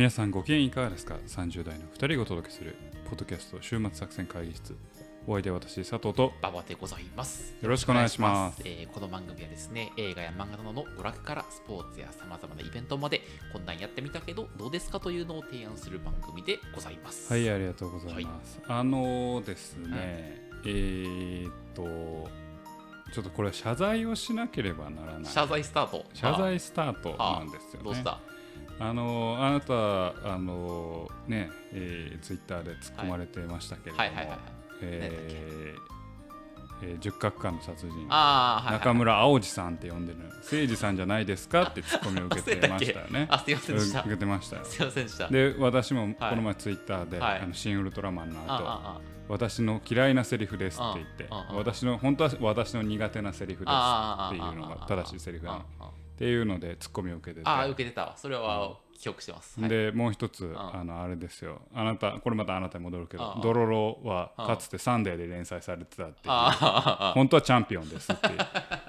皆さんご機嫌いかがですか ?30 代の2人がお届けするポッドキャスト週末作戦会議室。お相手は私佐藤と。ババでございます。よろしくお願いします。えーこの番組はですね、映画や漫画などの娯楽からスポーツやさまざまなイベントまで、こんなんやってみたけど、どうですかというのを提案する番組でございます。はいありがとうございます、あのですね、えーっとちょっとこれ謝罪をしなければならない。謝罪スタート。謝罪スタートあなんですよね。どうした？あのあなたあのね、えー、ツイッターで突っ込まれてましたけれども、はい。はいはいはい。えーえー十角館の殺人。はい、はい。中村青二さんって呼んでる。誠司さんじゃないですか？ってツッコミを受けてましたよね。あ、すいませんでした。受。けてましたよ。すいませんでした。で私もはい。この前ツイッターで、はい。あの新ウルトラマンの後、ああ私の嫌いなセリフですって言って私の本当は私の苦手なセリフですっていうのが正しいセリフだねあっていうのでツッコミを受けてて。ああ、受けてたわ。それは記憶してます。はい、でもう一つああのあれですよ。あなたこれまたあなたに戻るけどドロロはかつてサンデーで連載されてたっていう本当はチャンピオンですっていう。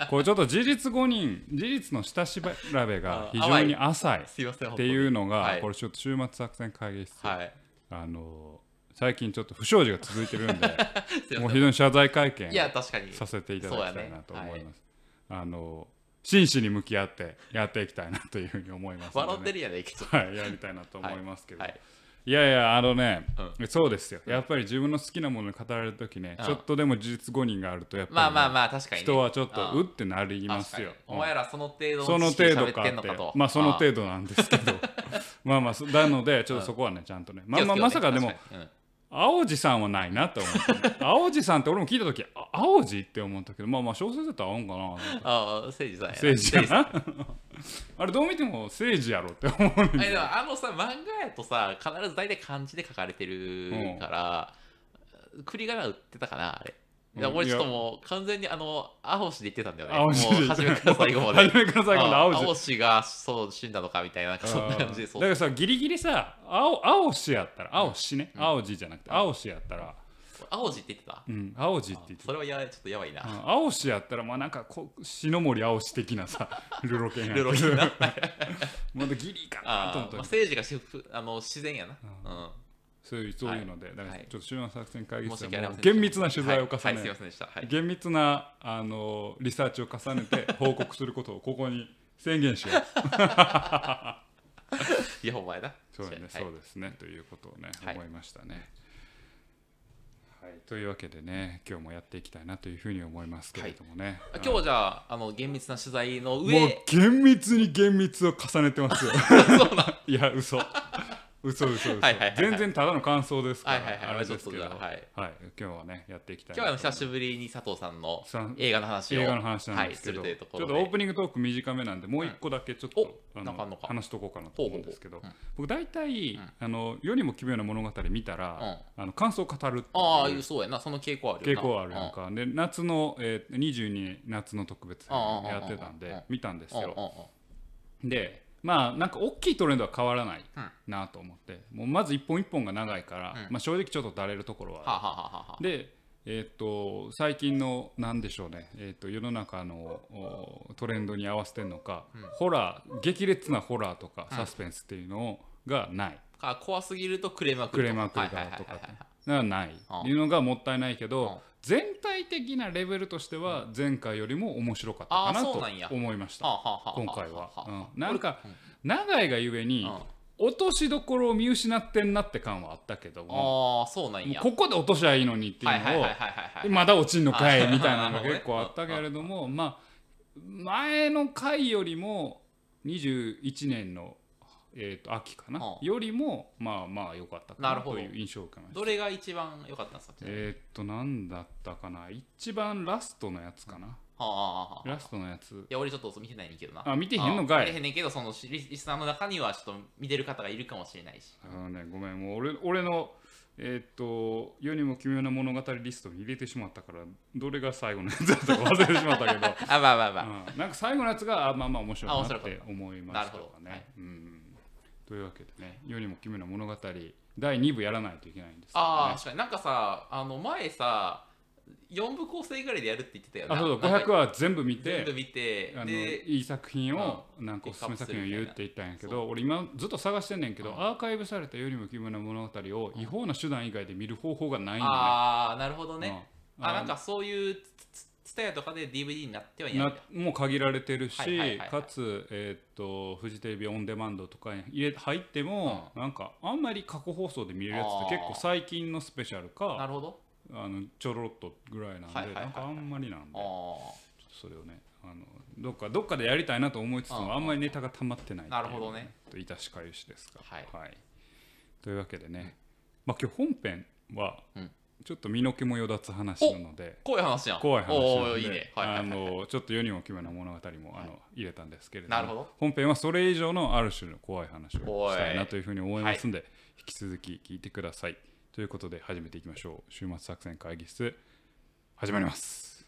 これちょっと事実誤認事実の下調べが非常に浅い。っていうのが、はい。これちょっと週末作戦会議室、はい。あの最近ちょっと不祥事が続いてるんで すいもう。非常に謝罪会見いや、確かに。させていただきたいなと思いそうやね。ます、あの真摯に向き合ってやっていきたいなというふうに思いますね、笑ってるやないけど。はい、やりたいなと思いますけど、はい。い。やいやあのね、そうですよ。やっぱり自分の好きなものを語られる時ね、うん。ちょっとでも事実誤認があるとやっぱりね、まあまあまあ、確かに、ね。人はちょっとうん。うってなりますよ。確かに。お前らその程度その程度か喋って。まあその程度なんですけど。まあまあそ なのでちょっとそこはねちゃんとね、まあまあまさかでも、青路さんはないなって思って、青路さんって俺も聞いた時あ青路って思ったけどまあまあ小説だったら合うんかなああ、誠治さんや誠治な あれどう見ても政治やろって思うねんあのさ、漫画やとさ、必ず大体漢字で書かれてるから、栗り仮名売ってたかな、あれ。いやうん俺ちょっともう完全にあの、青しで言ってたんだよね。もう初めから最後まで。初めから最後まで青字青しがそう死んだのかみたいな、そんな感じで。そう。だからさギリギリさ青青しやったら青しね、うん。青字じゃなくて青しやったら、青字って言ってた？うん、青字って言ってそれはやちょっとやばいな。うん。青しやったらまあなんかこう篠森青し的なさ ルロケンやルロケンな。まだギリかなと思ったまあ、政治がしふあの自然やな。うん。そういうそういうので、だからはい。ちょっと週末作戦会議室で厳密な取材を重ね、は。厳密なあのリサーチを重ねて 報告することをここに宣言しよう。いや、お前だ。そうだね、はい。そうですね。ということをね、はい。思いましたね。はい、というわけでね今日もやっていきたいなというふうに思いますけれどもね、あ今日はじゃあ、あの厳密な取材のもう上、厳密に厳密を重ねてますよ。いや嘘嘘嘘嘘、はいはいはいはい。全然ただの感想ですから、はいはいはい。あれですけど、ちょっとじゃあはい。今日はねやっていきたい今日は久ししぶりに佐藤さんのさん映画の話を映画の話なんですけど、はい、するというとこちょっとオープニングトーク短めなんでもう一個だけちょっと、おあなんかあんのか。話しとこうかなと思うんですけど。ほうほう僕大体、うん。あの世にも奇妙な物語見たら、あの感想を語るっていう。ああそうやな。その傾向あるよな。傾向あるやんか。で夏の、えー、22夏の特別編うんやってたんうん。で見たんですうん。うん。うん。よでまあなんか大きいトレンドは変わらないうん。なと思って。もうまず一本一本が長いから、うん。まあ、正直ちょっとだれるところは。あるで、えー、と最近のなんでしょうね、えー、と世の中のおトレンドに合わせてるのか、ホラー激烈なホラーとかサスペンスっていうのがない、か怖すぎるとクレームが来クるレームが来るからとかってがない。うん。いうのがもったいないけうん。ど全体的なレベルとしては前回よりも面白かったかなと思いました。今回は。うん。なんかうん。長いがゆえにうん。落としどころを見失ってんなって感はあったけどもああそうなんや。ここで落としゃいいのにっていうのをまだ落ちんのかいみたいなのが結構あったけれどもまあ前の回よりも21年の、えー、と秋かなうんよりもまあまあ良かったかなという印象を受けました。どれが一番良かったんですかえー、っと何だったかな。一番ラストのやつかな。はあはあはあラストのやつ。いや俺ちょっと見てないねんけどな。あ見てへんの？かいあ見てへんねんけどそのリリスナーの中にはちょっと見てる方がいるかもしれないし。あのねごめん。もう俺俺のえーっと世にも奇妙な物語リストに入れてしまったからどれが最後のやつだったか忘れてしまったけど。あまあまあまあ、うん。なんか最後のやつがあまあまあ面白いなって思いましたかなるほど。はい。ね。うんというわけでね世にも奇妙な物語第2部やらないといけないんですけどね。ああ確かに。なんかさあの前さ4部構成ぐらいでやるって言ってたよねあそうそう。なんか500話全部見て全部見てあのでいい作品をなんかおすすめ作品を言うって言ったんやけど俺今ずっと探してんねんけどう。んアーカイブされたよりも奇妙な物語を違法な手段以外で見る方法がないんだねああなるほどね、うん。あなんかそういうツタヤとかで DVD になってはいないんなだもう限られてるし、はいはいはいはい。かつ、えーっとフジテレビオンデマンドとかに入れ入っても、なんかあんまり過去放送で見れるやつって結構最近のスペシャルなかるほど。あのちょろっとぐらいなんで、はいはいはいはい。なんかあんまりなんでああそれをねあのどっかどっかでやりたいなと思いつつうんもあんまりネタが溜まってないなるほどね。といたしかゆしですが。はい。というわけでね、まあ今日本編はうんちょっと身の毛もよだつ話なので、怖い話じゃん。怖い話なおのでーいいね。はいはいはい。あのちょっと世にも奇妙な物語もあの入れたんですけれどもなるほど。本編はそれ以上のある種の怖い話をしたいなというふうに思いますんで、引き続き聞いてください。ということで始めていきましょう。週末作戦会議室始まります。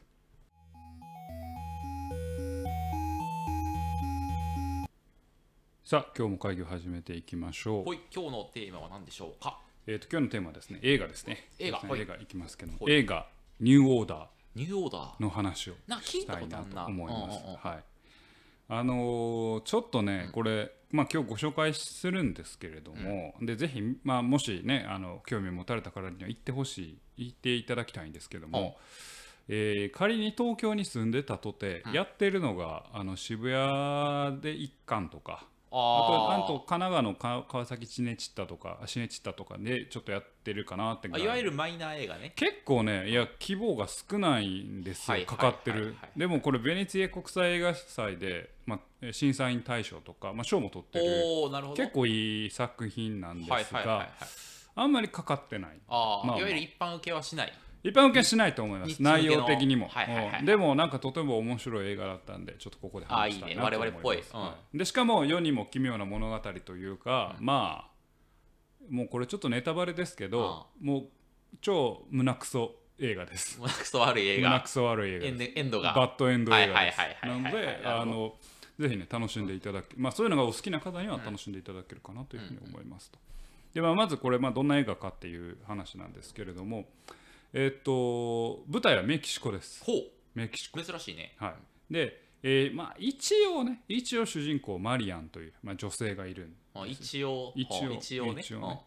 さあ今日も会議を始めていきましょう。今日のテーマは何でしょうか？えー、と今日のテーマはですね映画ですね。映画はい。映画いきますけどもはい。映画ニューオーダー。ニューオーダー。の話をしたたいなこと思います。うんうんうん。はい。あのーちょっとね、これ、まあ、今日ご紹介するんですけれども、でぜひ、まあ、もしねあの興味を持たれた方には行ってほしい行っていただきたいんですけども、えー仮に東京に住んでたとて、やってるのがあの渋谷で一巻とかあとあなんと神奈川のか川崎チネチッタとかシネチッタとかでちょっとやってるかなってい。わゆるマイナー映画ね。結構ねいや規模が少ないんですよ、はい。かかってる、はいはいはいでもこれベネチア国際映画祭で、まあ、審査員大賞とか、まあ、賞も取ってる。おおなるほど。結構いい作品なんですが、はいはいはいはいあんまりかかってない。あまあ。いわゆる一般受けはしない一般受けしないと思います。内容的にも、はいはいはい。うん。でもなんかとても面白い映画だったんでちょっとここで話したいなと思います。我々っぽい。うん。はいでしかも世にも奇妙な物語というか、まあもうこれちょっとネタバレですけど、もう超胸クソ映画です。胸くそ悪い映画。胸クソ悪い映画エンドが。バッドエンド映画です。なのであのぜひね楽しんでいただけまあそういうのがお好きな方には楽しんでいただけるかなというふうに思いますと。でまあまずこれまあどんな映画かっていう話なんですけれどもえっと舞台はメキシコです。ほメキシコ。う珍しいね。はい。で、えーまあ一応ね一応主人公マリアンというまあ女性がいるんあ一応一応一応ね。一応ね。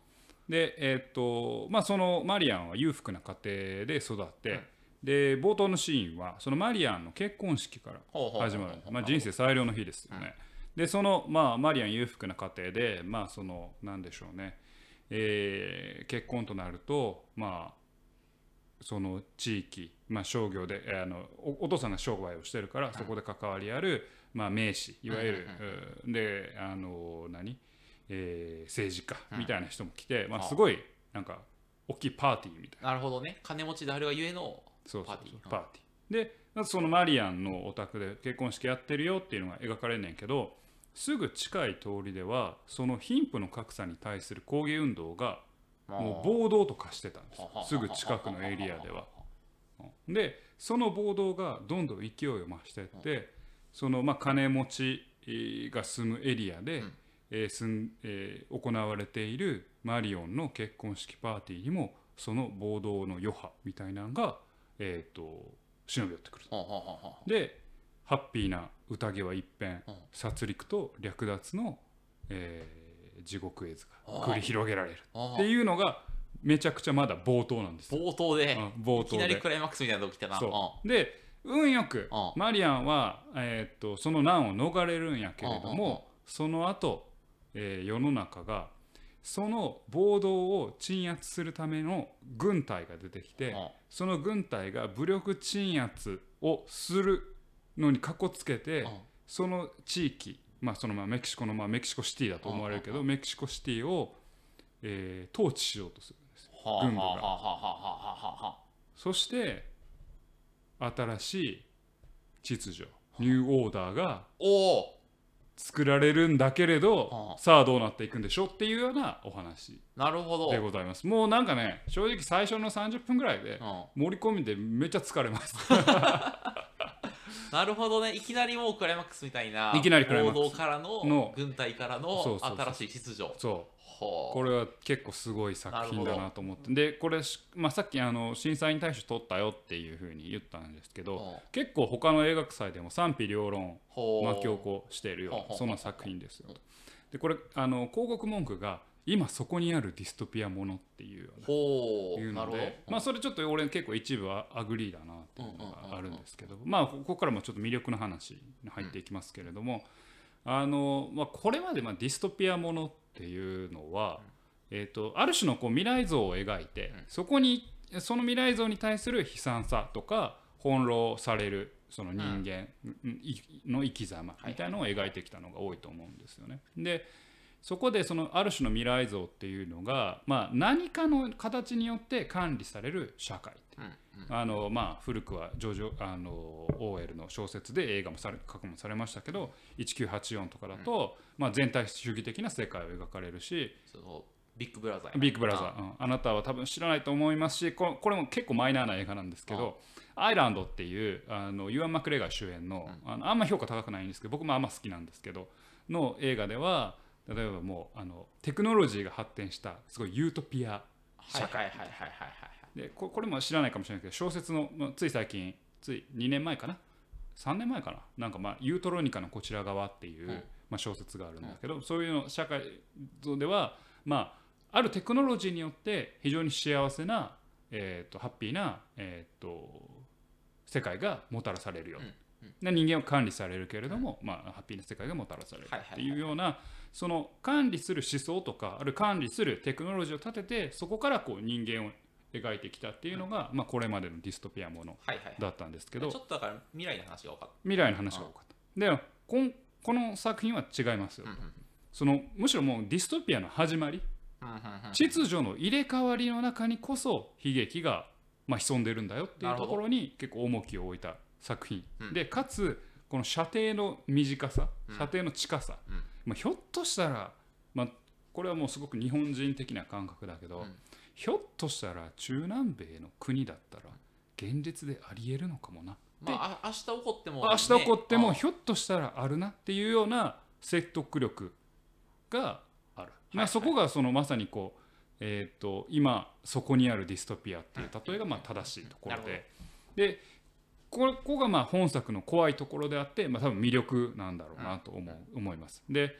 でえっとまあそのマリアンは裕福な家庭で育って、で冒頭のシーンはそのマリアンの結婚式から始まる、まあ、人生最良の日ですよね。でその、まあ、マリアン裕福な家庭でまあそのなんでしょうね、えー結婚となるとまあその地域、まあ、商業でえーあのおお父さんが商売をしてるからそこで関わりある、まあ、名士いわゆる、うん。であの何、えー政治家みたいな人も来て、まあ、すごいなんか大きいパーティーみたいな。なるほどね。金持ちであるがゆえのパーティー。そうパーティー。でそのマリアンのお宅で結婚式やってるよっていうのが描かれんねんけどすぐ近い通りではその貧富の格差に対する抗議運動がもう暴動と化してたんですよ。すぐ近くのエリアでは。でその暴動がどんどん勢いを増していってそのまあ金持ちえーが住むエリアで、えー住んえー行われているマリオンの結婚式パーティーにもその暴動の余波みたいなのが、えー、と忍び寄ってくる。でハッピーな宴は一変、うん。殺戮と略奪の、えー地獄絵図が繰り広げられる。うっていうのがめちゃくちゃまだ冒頭なんですよ。冒頭で。うん冒頭いきなりでクライマックスみたいなとこ来たな。そう。で運よくうんマリアンは、えーっとその難を逃れるんやけれどもその後、えー世の中がその暴動を鎮圧するための軍隊が出てきてうんその軍隊が武力鎮圧をするのにかこつけてうんその地域、まあ、そのまあメキシコのまあメキシコシティだと思われるけどメキシコシティを、えー統治しようとする。んです軍部が。そして新しい秩序ニューオーダーが作られるんだけれどはさあどうなっていくんでしょうっていうようなお話なるほど。でございます。もうなんかね正直最初の30分ぐらいでうん。盛り込みでめっちゃ疲れます なるほどね。いきなりもうクライマックスみたいないきなりクライマックス。からのの軍隊からの新しい秩序。そう。これは結構すごい作品だなと思って。でこれし、まあ、さっきあの審査員大賞取ったよっていうふうに言ったんですけど結構他の映画祭でも賛否両論巻き起こしているよほうほうほうそんな作品ですよでこれあの広告文句が今そこにあるディストピアものっていうようなほいうので、まあ、それちょっと俺結構一部は agree だなっていうのがあるんですけど、まあここからもちょっと魅力の話に入っていきますけれども、あのまあ、これまでまあディストピアものっていうのは、えー、とある種のこう未来像を描いて、そこにその未来像に対する悲惨さとか翻弄されるその人間いの生き様みたいのを描いてきたのが多いと思うんですよね。でそこでそのある種の未来像っていうのが、まあ、何かの形によって管理される社会。っていうあのまあ、古くはジョジョあの OL の小説で映画もされ過去もされましたけど1984とかだと、まあ、全体主義的な世界を描かれるし。そのビッグブラザービッグブラザー、うん。あなたは多分知らないと思いますしここれも結構マイナーな映画なんですけど「アイランド」っていうあのユアン・マクレガー主演の,、あのあんま評価高くないんですけど僕もあんま好きなんですけどの映画では例えばもうあのテクノロジーが発展したすごいユートピアはいはいはいはいはいはいでここれも知らないかもしれないけど小説の、まあ、つい最近つい2年前かな？3年前かな？なんかまあユートロニカのこちら側っていう、うん。まあ、小説があるんだけど、そういうの社会ではまああるテクノロジーによって非常に幸せな、えー、とハッピーな、えー、と世界がもたらされるよ、で人間は管理されるけれども、まあ、ハッピーな世界がもたらされるっていうようなその管理する思想とかある管理するテクノロジーを立ててそこからこう人間を描いてきたっていうのが、まあ、これまでのディストピアものだったんですけどちょっとだから未来の話が多かっ未来の話が多かった。でこんこの作品は違いますよ、そのむしろもうディストピアの始まり秩序の入れ替わりの中にこそ悲劇が、まあ、潜んでるんだよっていうところに結構重きを置いた作品、うん。でかつこの射程の短さうん。射程の近さ、うんまあ、ひょっとしたら、まあ、これはもうすごく日本人的な感覚だけど、うん。ひょっとしたら中南米の国だったら現実でありえるのかもなまああ明日起こっても明日起こってもねひょっとしたらあるなっていうような説得力がある、まあ、そこがそのまさにこう、えー、と今そこにあるディストピアっていう例えがまあ正しいところで。でこここがまあ本作の怖いところであって、まあ、多分魅力なんだろうなと思う思います。で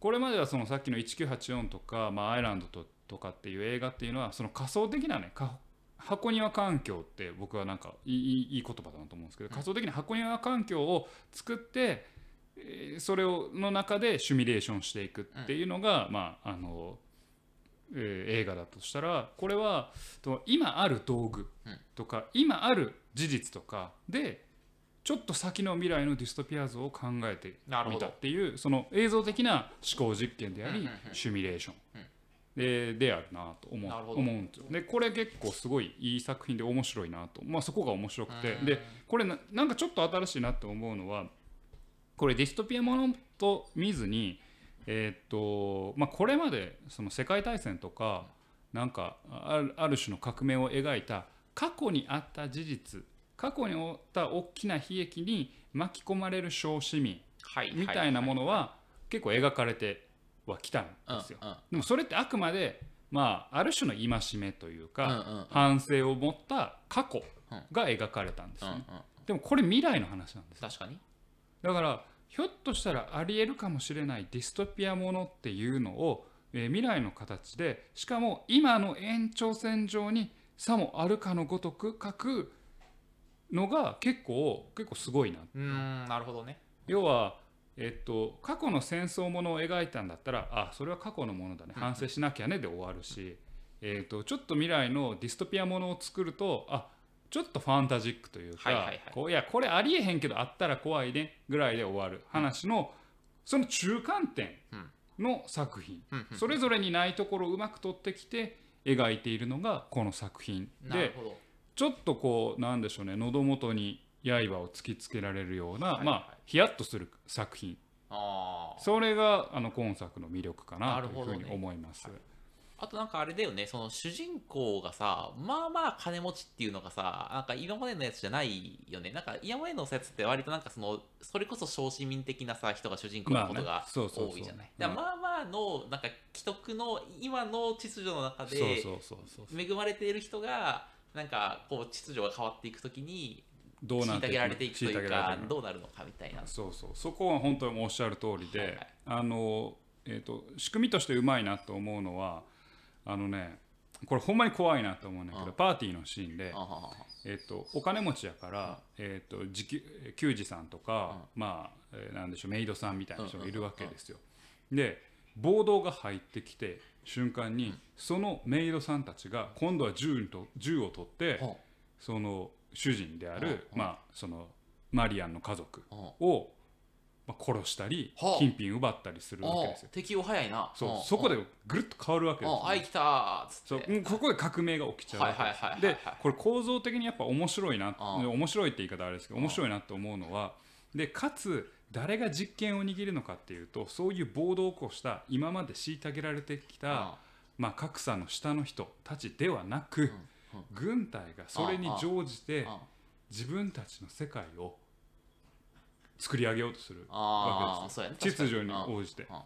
これまではそのさっきの1984とか、まあ、アイランドととかっていう映画っていうのはその仮想的なねか箱庭環境って僕はなんかいいいい言葉だなと思うんですけど仮想的な箱庭環境を作ってえーそれをの中でシミュレーションしていくっていうのが、まああのえー映画だとしたらこれはと今ある道具とか、今ある事実とかでちょっと先の未来のディストピア像を考えてみたっていうその映像的な思考実験でありうんうんうんシミュレーション。でであるなと思う思うんですよ。でこれ結構すごいいい作品で面白いなと、まあ、そこが面白くて。うん。でこれななんかちょっと新しいなって思うのはこれディストピアものと見ずにえーっとまあこれまでその世界大戦とかなんかあるある種の革命を描いた過去にあった事実過去に起った大きな悲劇に巻き込まれる小市民はいみたいなものは結構描かれてはきたんですよ。でもそれってあくまで、まあ、ある種の戒めというか、反省を持った過去が描かれたんですね。でもこれ未来の話なんですよ。確かに。だからひょっとしたらありえるかもしれないディストピアものっていうのを、えー未来の形でしかも今の延長線上にさもあるかのごとく書くのが結構結構すごいな。うーんなるほどね。要は、えっと、過去の戦争ものを描いたんだったらあそれは過去のものだね。反省しなきゃねで終わるし、えっと、ちょっと未来のディストピアものを作るとあちょっとファンタジックというか、はいはいはい。こういやこれありえへんけどあったら怖いねぐらいで終わる。話の、その中間点の作品、それぞれにないところをうまく取ってきて描いているのがこの作品でちょっとこうなんでしょうね喉元に刃を突きつけられるような、はいはい。まあヒヤッとする作品。それがあの今作の魅力かななるほどね。というふうに思います。あとなんかあれだよね、その主人公がさ、まあまあ金持ちっていうのがさ、なんか今までのやつじゃないよね。なんか今までのやつって割となんかその、それこそ小市民的なさ、人が主人公のことまあが多いじゃない。うんだからまあまあの、なんか既得の今の秩序の中で恵まれている人が、なんかこう秩序が変わっていくときに、虐どうなってげられていくというかどうなるのかみたいな。そうそう。そこは本当におっしゃる通りで、はいはい。あの、えー、と仕組みとしてうまいなと思うのはあのねこれほんまに怖いなと思うんだけど、うんパーティーのシーンでえー、とお金持ちやから、えー、と時給給仕さんとか、まあ、えーなんでしょうメイドさんみたいな人がいるわけですよ。で暴動が入ってきて瞬間に、そのメイドさんたちが今度は銃と銃を取って、はその主人である、うんまあ、そのマリアンの家族うんを、まあ、殺したり、はあ。金品奪ったりするわけあですよ。適応早いな。そう。うんそこでぐるっと変わるわけですよ、うん、あい来たーって。う。んここで革命が起きちゃうわでこれ構造的にやっぱ面白いなうん面白いって言い方あれですけど面白いなと思うのはでかつ誰が実権を握るのかっていうとそういう暴動を起こした今まで虐げられてきた、まあ、格差の下の人たちではなく、軍隊がそれに乗じて自分たちの世界を作り上げようとするわけです秩序に応じて。うん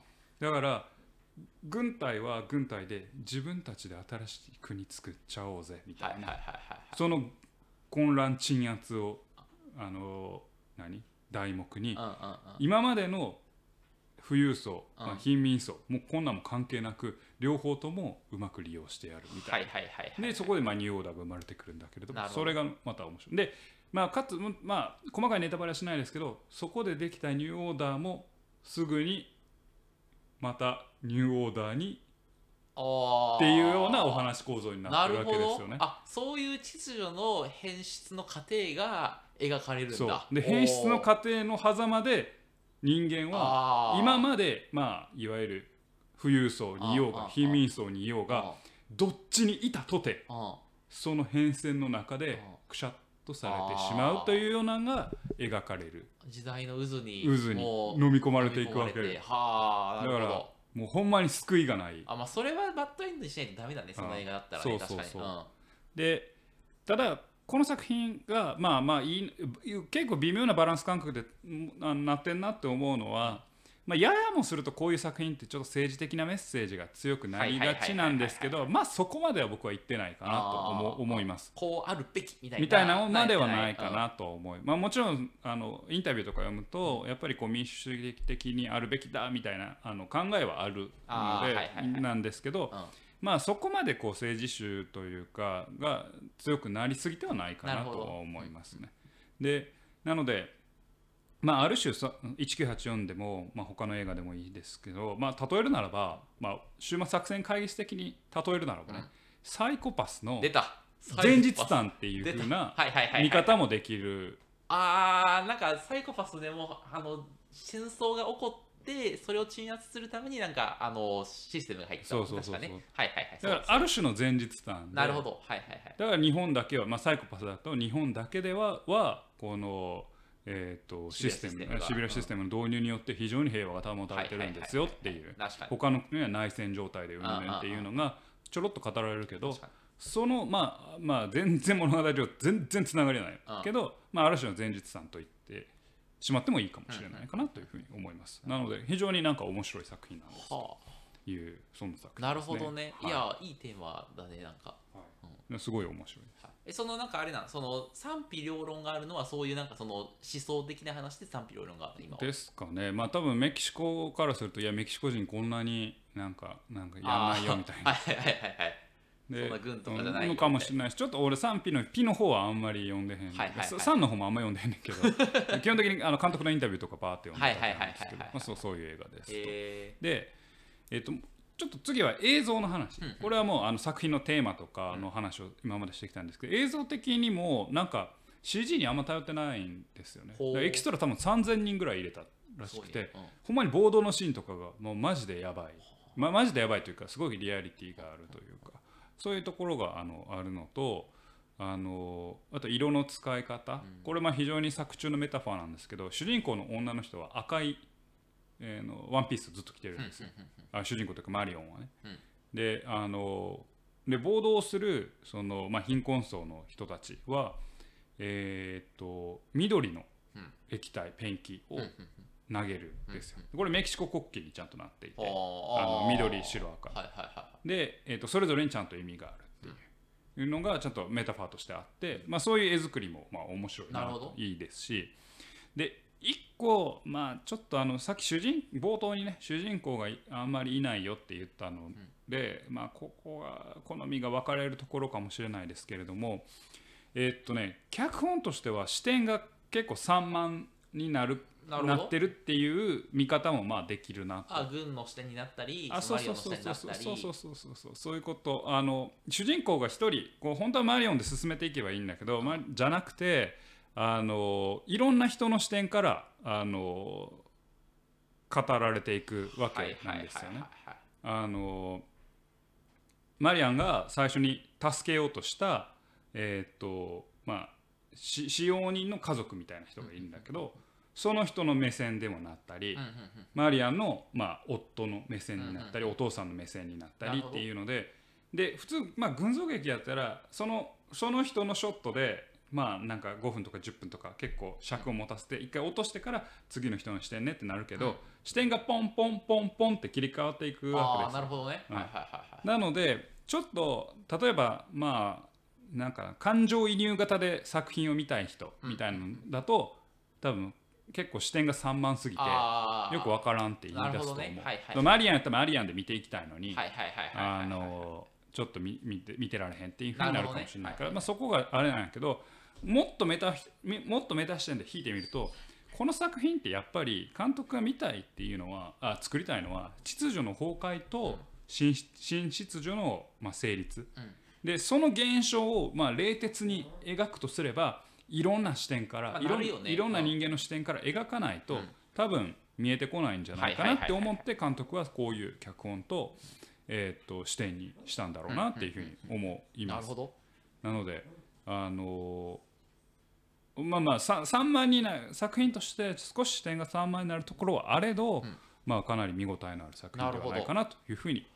だから軍隊は軍隊で自分たちで新しい国作っちゃおうぜみたいな。その混乱鎮圧をあの何？題目に。今までの富裕層、うんまあ、貧民層もうこんなんも関係なく両方ともうまく利用してやるみたいな。でそこでまあニューオーダーが生まれてくるんだけれどもそれがまた面白いでまあかつまあ細かいネタバレはしないですけどそこでできたニューオーダーもすぐにまたニューオーダーにっっていうようなお話構造になってるわけですよね。あそういう秩序の変質の過程が描かれるんだ。で変質の過程の狭間で人間はは今までまあいわゆる富裕層にいようが貧民層にいようがどっちにいたとてあその変遷の中であくしゃっとされてしまうというようなのが描かれる。時代の渦に渦に飲み込まれていくわけ。飲み込まれてはあだからもうほんまに救いがない。あまあそれはバッドエンドにしないとダメだねその映画だったらね確かに。うん。でただこの作品がまあまあいい結構微妙なバランス感覚でなってんなって思うのは、まあ、ややもするとこういう作品ってちょっと政治的なメッセージが強くなりがちなんですけどまあそこまでは僕は言ってないかなと思思います。こうあるべきみたいなみたいなのまではないかうんなと思い、まあ、もちろんあのインタビューとか読むとやっぱりこう民主主義的にあるべきだみたいなあの考えはあるのでなんですけど、うんまあそこまでこう政治集というかが強くなりすぎてはないかなとは思いますね。でなのでまあある種さ1984でも、まあ、他の映画でもいいですけど、まあ、例えるならば、まあ、終末作戦会議室的に例えるならばね、うん。サイコパスの出た。前日談っていう出た。風な見方もできる。あーなんかサイコパスでもあの戦争が起こそれを鎮圧するためになんかあのシステムが入ってたそうそうそうそう。確かねはいはいはい。だからある種の前日談で。なるほど。はいはいはい。だから日本だけは、まあ、サイコパスだと日本だけでははこの、えー、とシステムシビアシステムがシビラシステムの導入によって非常に平和が保たれてるんですよっていう。他の国は内戦状態でうんぬんっていうのがちょろっと語られるけどそのまあまあ全然物語上全然つながりはない。うん。けど、まあ、ある種の前日談と言ってしまってもいいかもしれないかなというふうに思います。なので非常になんか面白い作品なんです。はというそんな作品ね。あなるほどね、い、はやいいテーマだねなんか。い。すごい面白い。えそのなんかあれなんその賛否両論があるのはそういうなんかその思想的な話で賛否両論がある今は？ですかね、まあ多分メキシコからすると、いや、メキシコ人こんなになんか、なんかやんないよみたいな。そんな軍とかじゃないのかもしれないし、ちょっと俺、賛否のピの方はあんまり読んでへん、はいはいはい3の方もあんま読んでへんねんけど、基本的にあの監督のインタビューとかパーって読んでたんですけどそうそういう映画ですで、えっとちょっと次は映像の話、うんうん。これはもうあの作品のテーマとかの話を今までしてきたんですけど、映像的にもなんか CG にあんま頼ってないんですよね。エキストラ多分3000人ぐらい入れたらー、しくて、すごいねほんまにボードのシーンとかがもうマジでやばい、ま、マジでやばいというかすごいリアリティがあるというかそういうところがあのあるのとあのあと色の使い方、これまあ非常に作中のメタファーなんですけど主人公の女の人は赤い、えーのワンピースずっと着てるんですよ、あ主人公というかマリオンはね、であので暴動するその、まあ、貧困層の人たちは、えーっと緑のうん。液体ペンキを投げるんですよ。これメキシコ国旗にちゃんとなっていてああのー緑白赤。はいはいはで、えー、とそれぞれにちゃんと意味があるっていうのがちゃんとメタファーとしてあって、まあ、そういう絵作りもまあ面白いななるほど。といいですし。で一個、まあ、ちょっとあのさっき主人冒頭にね主人公がいあんまりいないよって言ったので、まあ、ここは好みが分かれるところかもしれないですけれどもえーっとね脚本としては視点が結構散漫になるなるほど。ってるっていう見方もまあできるなと。あ軍の視点になったりあそそうそうそうそう。そうそうそうそうそう。そういうことあの主人公が一人こう本当はマリオンで進めていけばいいんだけど、ま、じゃなくてあのいろんな人の視点からあの語られていくわはいけなんですよね。はい。あのマリアンが最初に助けようとしたえーっとまあし使用人の家族みたいな人がいるんだけど、その人の目線でもなったり、マリアンの、まあ、夫の目線になったり、うんお父さんの目線になったりっていうのでで普通、まあ、群像劇やったらそのその人のショットで、まあ、なんか5分とか10分とか結構尺を持たせて一回落としてから次の人の視点ねってなるけど、うん。視点がポンポンポンポンって切り替わっていくわけですよ。なるほどね、はいはいはいなのでちょっと例えばまあなんか感情移入型で作品を見たい人みたいなのだと、多分結構視点が散漫すぎて。よくわからんって言い出すと思う、ね。はいはい。マリアンやったらマリアンで見ていきたいのに、ちょっと見見て見てられへんっていうふうになるかもしれないから、ね。まあ、そこがあれなんやけどもっとメタみもっとメタ視点で引いてみるとこの作品ってやっぱり監督が見たいっていうのはあ作りたいのは秩序の崩壊と新新秩序の、まあ、成立、でその現象を、まあ、冷徹に描くとすればいろんな視点から、まあいろんなるよね。いろんな人間の視点から描かないと、うん。多分見えてこないんじゃないかなって思って監督はこういう脚本と,、えーっと視点にしたんだろうなっていうふうに思います。なるほど。なのであのーまあまあさ3万にな作品として少し視点が3万になるところはあれど、ん。まあかなり見応えのある作品ではないかなというふうに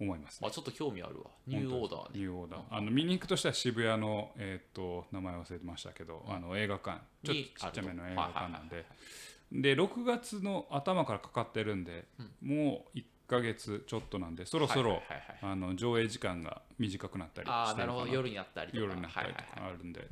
思います、あちょっと興味あるわ。ニューオーダーねニューオーダー。あの見に行くとしたら渋谷の、えーっと名前忘れてましたけど、あの映画館。ちょっにとちっちゃめのあると映画館なんで。で6月の頭からかかってるんで、もう1ヶ月ちょっとなんでそろそろ、上映時間が短くなったりあななるほど。夜になったりとか。夜になったりとかはいはいはいあるんで、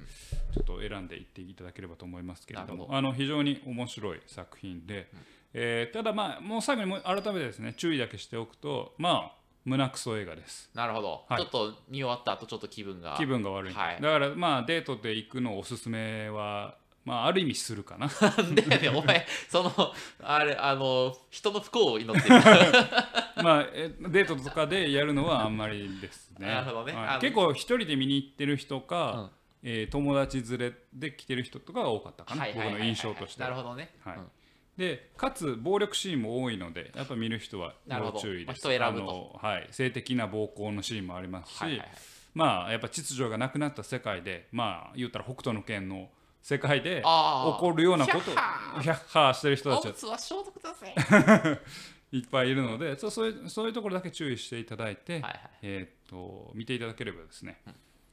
ちょっと選んでいっていただければと思いますけれどもあの非常に面白い作品で、えーただまあもう最後にもう改めてですね注意だけしておくとまあ胸クソ映画です。なるほど、はい。ちょっと見終わった後ちょっと気分が。気分が悪い、はい。だからまあデートで行くのおすすめはまあある意味するかな。でやねんお前 そのあれあの人の不幸を祈ってる。まあえデートとかでやるのはあんまりですね。なるほどね。はい。結構一人で見に行ってる人か、うん。えー友達連れで来てる人とかが多かったかな、僕の印象としては。なるほどね、はい。うんでかつ暴力シーンも多いのでやっぱ見る人は要注意です。まあ人を選ぶと。あのはい、性的な暴行のシーンもありますし、はいはいはい。まあやっぱ秩序がなくなった世界でまあ言ったら北斗の拳の世界で起こるようなことをヒャッハーしてる人たちはおむつは消毒だぜ。いっぱいいるのでそうそういうそういうところだけ注意していただいて、はいはい。えーっと見ていただければですね、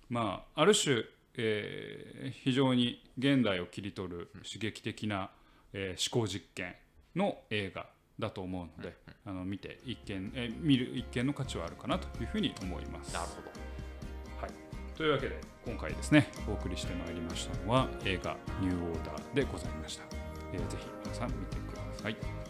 まあある種、えー非常に現代を切り取る刺激的な、えー思考実験の映画だと思うので、あの見て一見、えー見る一見の価値はあるかなというふうに思います。なるほど。はい、というわけで今回ですねお送りしてまいりましたのは映画「ニューオーダー」でございました、えーぜひ皆さん見てください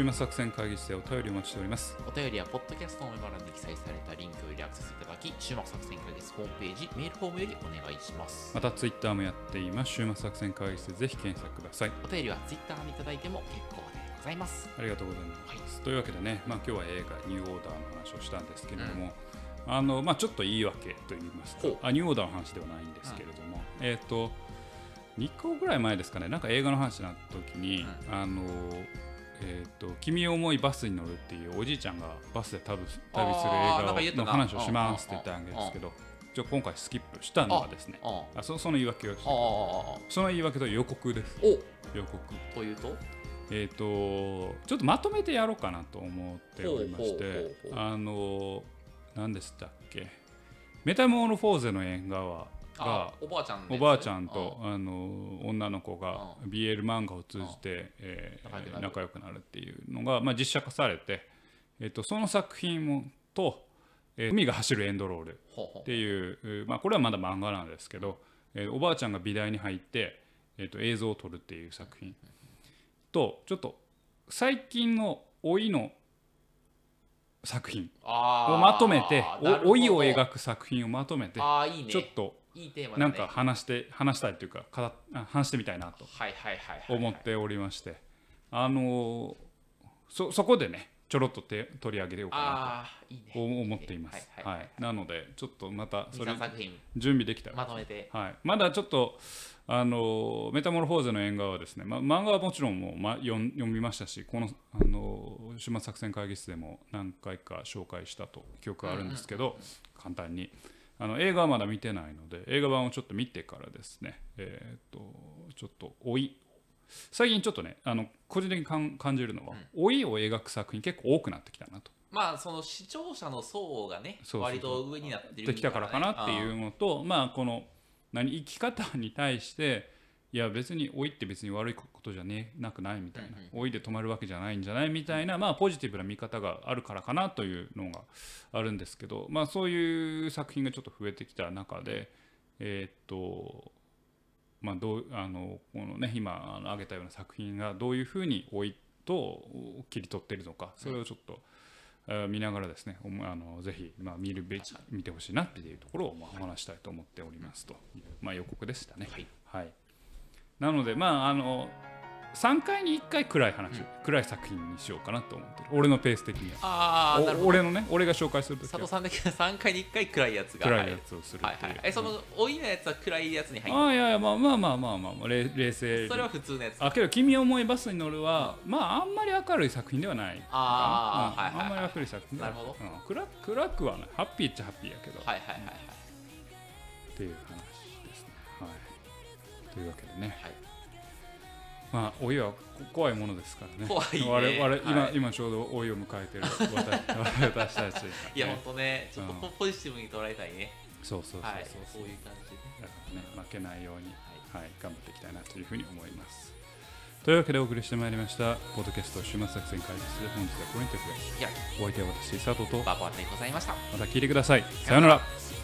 週末作戦会議室でお便りお待ちしております。お便りはポッドキャストのメモ欄に記載されたリンクよりアクセスいただき週末作戦会議室ホームページメールフォームよりお願いします。またツイッターもやっています。週末作戦会議室でぜひ検索ください。お便りはツイッターにいただいても結構でございます。ありがとうございます。というわけでね、まあ、今日は映画ニューオーダーの話をしたんですけれども、あのまあ、ちょっと言い訳と言いますかあ、ニューオーダーの話ではないんですけれども、えっ、と、2個ぐらい前ですかね、なんか映画の話になった時に、あのえーと「君を思いバスに乗る」っていうおじいちゃんがバスで旅す旅する映画の話をしますって言ったわけですけどちょ今回スキップしたのはですね。ああそその言い訳をその言い訳と予告です。お予告。というと？えー、とちょっとまとめてやろうかなと思っておりましてあの何でしたっけ？メタモルフォーゼの縁側あがおばあちゃんおばあちゃんとあの女の子がう BL 漫画を通じてえー仲良くなる。っていうのが、まあ、実写化されて、えー、とその作品もと、えー海が走るエンドロール」っていう、まあ、これはまだ漫画なんですけど、えーおばあちゃんが美大に入って、えー、と映像を撮るっていう作品。とちょっと最近の老いの作品をまとめて老いを描く作品をまとめてちょっといいテーマだね。なんか話して話したいというかかあ話してみたいなとはいはいはいはい思っておりまして。あのーそそこでねちょろっと手取り上げようかなと思っています。はいはいはい、なのでちょっとまたそれ23作品。準備できたら。まとめて。はい、まだちょっとあのメタモルフォーゼの縁側はですね、ま、漫画はもちろんもう、ま、読ん読みましたしこのあの終末作戦会議室でも何回か紹介したと記憶があるんですけど、簡単にあの映画はまだ見てないので映画版をちょっと見てからですね。えーっとちょっと老い。最近ちょっとねあの個人的に感感じるのは、老いを描く作品結構多くなってきたなと。まあその視聴者の層がね割と上になってきたからかなっていうのとまあこの何生き方に対していや別に老いって別に悪いことじゃねなくないみたいな。老いで止まるわけじゃないんじゃないみたいなまあポジティブな見方があるからかなというのがあるんですけどまあそういう作品がちょっと増えてきた中でえーっとまあどうあのこのね今あの挙げたような作品がどういうふうに老いと切り取っているのかそれをちょっと、えー見ながらですねあのぜひ、まあ、見るべき見てほしいなっていうところを、まあ、お話したいと思っておりますという、まあ、予告でしたね。はいなのでまああの3回に1回暗い話、暗い作品にしようかなと思ってる。俺のペース的には。ああなるほど。お俺のね俺が紹介すると佐藤さんだけ3回に1回暗いやつが。暗いやつをする。はいはいはい。えその老いのやつは暗いやつに入る？ああいやいやまあまあまあまあまあ、まあ、冷冷静にそれは普通のやつ。あけど「君を思いバスに乗るは」まああんまり明るい作品ではない。あーはいはいはいうんあんまり明るい作品。なるほど。うん。暗暗くはない。ハッピーっちゃハッピーやけど、はいはいはいはい。っていう話ですね。はいというわけでね、はいまあ老いはこ怖いものですからね怖いね我々今,、はい今ちょうど老いを迎えてる私 私たちがね、いや、ほんとね、ちょっとうんポポジティブに捉えたいね。そうそうそうそう、はい、そういう感じでね。だからね負けないように、はい、頑張っていきたいなというふうに思います。というわけでお送りしてまいりました、ポッドキャスト終末作戦会議室、本日はこれにてくらい。いや、お相手は私、佐藤と、バーバーでございました。また聞いてください。さようなら。